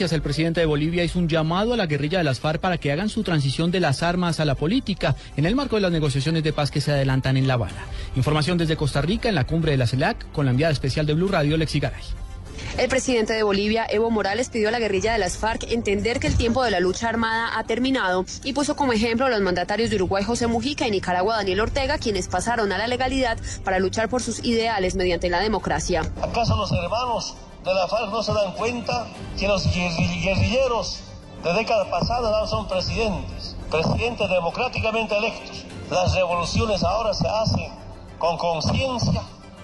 El presidente de Bolivia hizo un llamado a la guerrilla de las FARC para que hagan su transición de las armas a la política en el marco de las negociaciones de paz que se adelantan en La Habana. Información desde Costa Rica en la cumbre de la CELAC con la enviada especial de Blue Radio, Lexi Garay. El presidente de Bolivia, Evo Morales, pidió a la guerrilla de las FARC entender que el tiempo de la lucha armada ha terminado y puso como ejemplo a los mandatarios de Uruguay, José Mujica, y Nicaragua, Daniel Ortega, quienes pasaron a la legalidad para luchar por sus ideales mediante la democracia. ¿Acaso los hermanos de la FARC no se dan cuenta que los guerrilleros de décadas pasadas ahora son presidentes, presidentes democráticamente electos? Las revoluciones ahora se hacen con conciencia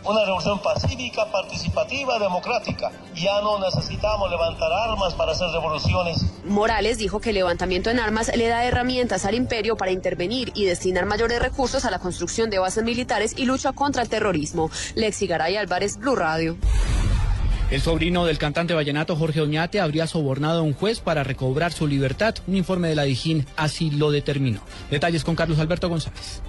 una revolución pacífica, participativa, democrática. Ya no necesitamos levantar armas para hacer revoluciones. Morales dijo que el levantamiento en armas le da herramientas al imperio para intervenir y destinar mayores recursos a la construcción de bases militares y lucha contra el terrorismo. Lexi Garay Álvarez, Blue Radio. El sobrino del cantante vallenato Jorge Oñate habría sobornado a un juez para recobrar su libertad. Un informe de la Dijín así lo determinó. Detalles con Carlos Alberto González.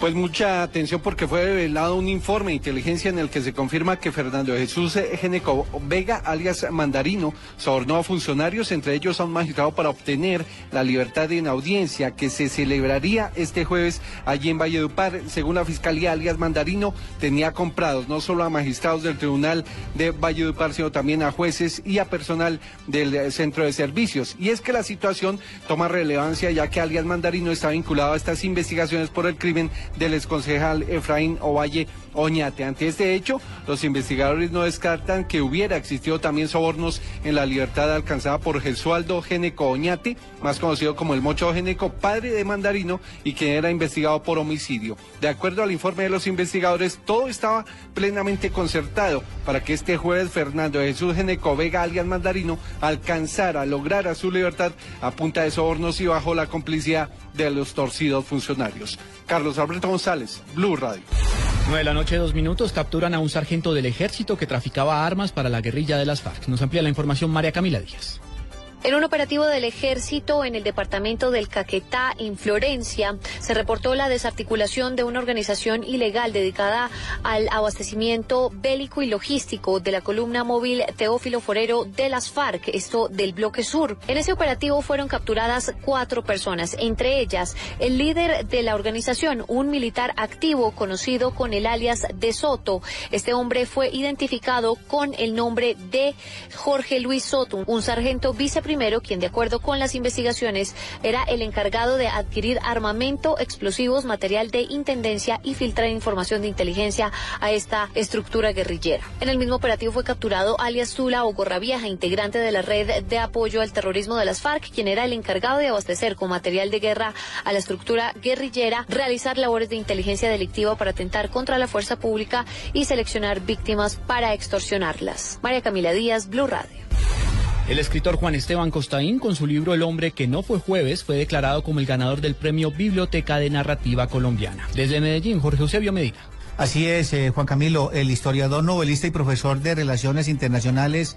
Pues mucha atención porque fue revelado un informe de inteligencia en el que se confirma que Fernando Jesús Geneco Vega, alias Mandarino, sobornó a funcionarios, entre ellos a un magistrado, para obtener la libertad en audiencia que se celebraría este jueves allí en Valledupar. Según la fiscalía, alias Mandarino tenía comprados no solo a magistrados del Tribunal de Valledupar, sino también a jueces y a personal del centro de servicios. Y es que la situación toma relevancia ya que alias Mandarino está vinculado a estas investigaciones por el crimen del exconcejal Efraín Ovalle Oñate. Ante este hecho, los investigadores no descartan que hubiera existido también sobornos en la libertad alcanzada por Gesualdo Geneco Oñate, más conocido como el Mocho Geneco, padre de Mandarino y quien era investigado por homicidio. De acuerdo al informe de los investigadores, todo estaba plenamente concertado para que este jueves Fernando Jesús Geneco Vega, alias Mandarino, alcanzara, lograra su libertad a punta de sobornos y bajo la complicidad de los torcidos funcionarios. Carlos Alberto González, Blue Radio. 9 de la noche, dos minutos, capturan a un sargento del ejército que traficaba armas para la guerrilla de las FARC. Nos amplía la información María Camila Díaz. En un operativo del ejército en el departamento del Caquetá, en Florencia, se reportó la desarticulación de una organización ilegal dedicada al abastecimiento bélico y logístico de la columna móvil Teófilo Forero de las FARC, esto del bloque sur. En ese operativo fueron capturadas cuatro personas, entre ellas el líder de la organización, un militar activo conocido con el alias de Soto. Este hombre fue identificado con el nombre de Jorge Luis Soto, un sargento vicepresidente primero, quien de acuerdo con las investigaciones era el encargado de adquirir armamento, explosivos, material de intendencia y filtrar información de inteligencia a esta estructura guerrillera. En el mismo operativo fue capturado alias Zula o Gorravieja, integrante de la red de apoyo al terrorismo de las FARC, quien era el encargado de abastecer con material de guerra a la estructura guerrillera, realizar labores de inteligencia delictiva para atentar contra la fuerza pública y seleccionar víctimas para extorsionarlas. María Camila Díaz, Blue Radio. El escritor Juan Esteban Costaín, con su libro El hombre que no fue jueves, fue declarado como el ganador del premio Biblioteca de Narrativa Colombiana. Desde Medellín, Jorge Eusebio Medina. Así es, eh, Juan Camilo, el historiador, novelista y profesor de Relaciones Internacionales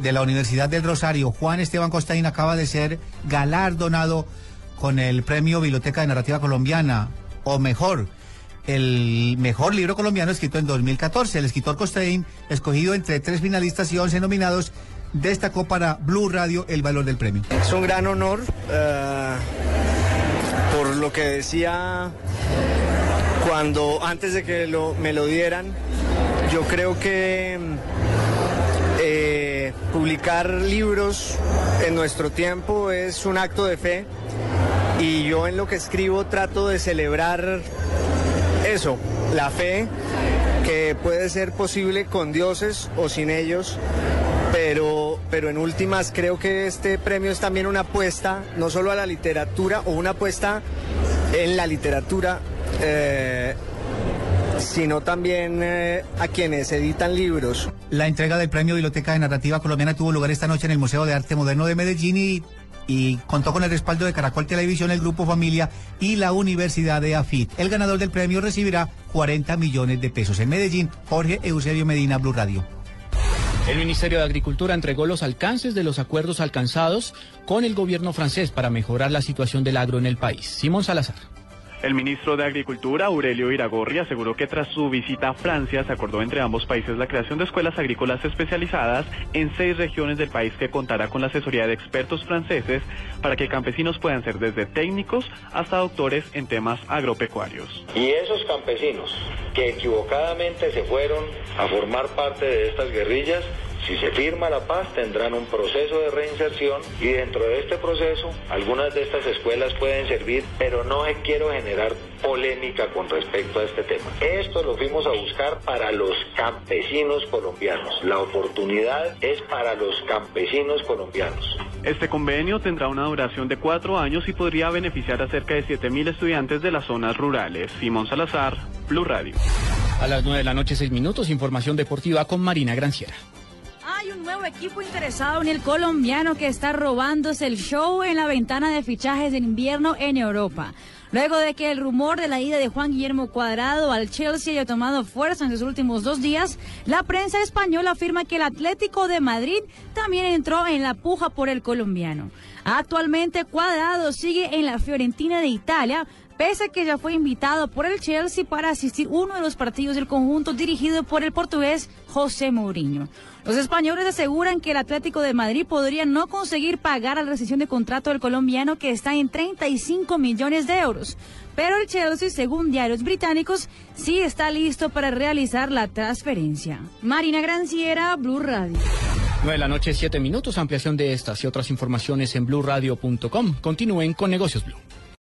de la Universidad del Rosario, Juan Esteban Costaín, acaba de ser galardonado con el premio Biblioteca de Narrativa Colombiana, o mejor, el mejor libro colombiano escrito en 2014. El escritor Costaín, escogido entre tres finalistas y once nominados, destacó para Blue Radio el valor del premio. Es un gran honor uh, por lo que decía cuando antes de que me lo dieran. Yo creo que eh, publicar libros en nuestro tiempo es un acto de fe y yo en lo que escribo trato de celebrar eso, la fe que puede ser posible con dioses o sin ellos pero, pero en últimas creo que este premio es también una apuesta, no solo a la literatura, o una apuesta en la literatura, eh, sino también eh, a quienes editan libros. La entrega del premio Biblioteca de Narrativa Colombiana tuvo lugar esta noche en el Museo de Arte Moderno de Medellín y, y contó con el respaldo de Caracol Televisión, el Grupo Familia y la Universidad de AFIT. El ganador del premio recibirá 40 millones de pesos. En Medellín, Jorge Eusebio Medina, Blue Radio. El Ministerio de Agricultura entregó los alcances de los acuerdos alcanzados con el gobierno francés para mejorar la situación del agro en el país. Simón Salazar. El ministro de Agricultura, Aurelio Iragorri, aseguró que tras su visita a Francia se acordó entre ambos países la creación de escuelas agrícolas especializadas en seis regiones del país que contará con la asesoría de expertos franceses para que campesinos puedan ser desde técnicos hasta doctores en temas agropecuarios. Y esos campesinos que equivocadamente se fueron a formar parte de estas guerrillas si se firma la paz tendrán un proceso de reinserción y dentro de este proceso algunas de estas escuelas pueden servir, pero no quiero generar polémica con respecto a este tema. Esto lo fuimos a buscar para los campesinos colombianos. La oportunidad es para los campesinos colombianos. Este convenio tendrá una duración de cuatro años y podría beneficiar a cerca de 7.000 estudiantes de las zonas rurales. Simón Salazar, Blue Radio. A las 9 de la noche, 6 minutos, información deportiva con Marina Granciera. Nuevo equipo interesado en el colombiano que está robándose el show en la ventana de fichajes de invierno en Europa. Luego de que el rumor de la ida de Juan Guillermo Cuadrado al Chelsea haya tomado fuerza en sus últimos dos días, la prensa española afirma que el Atlético de Madrid también entró en la puja por el colombiano. Actualmente Cuadrado sigue en la Fiorentina de Italia, pese a que ya fue invitado por el Chelsea para asistir uno de los partidos del conjunto dirigido por el portugués José Mourinho. Los españoles aseguran que el Atlético de Madrid podría no conseguir pagar la rescisión de contrato del colombiano que está en 35 millones de euros. Pero el Chelsea, según diarios británicos, sí está listo para realizar la transferencia. Marina Granciera, Blue Radio. 9 de la noche, 7 minutos. Ampliación de estas y otras informaciones en blueradio.com. Continúen con Negocios Blue.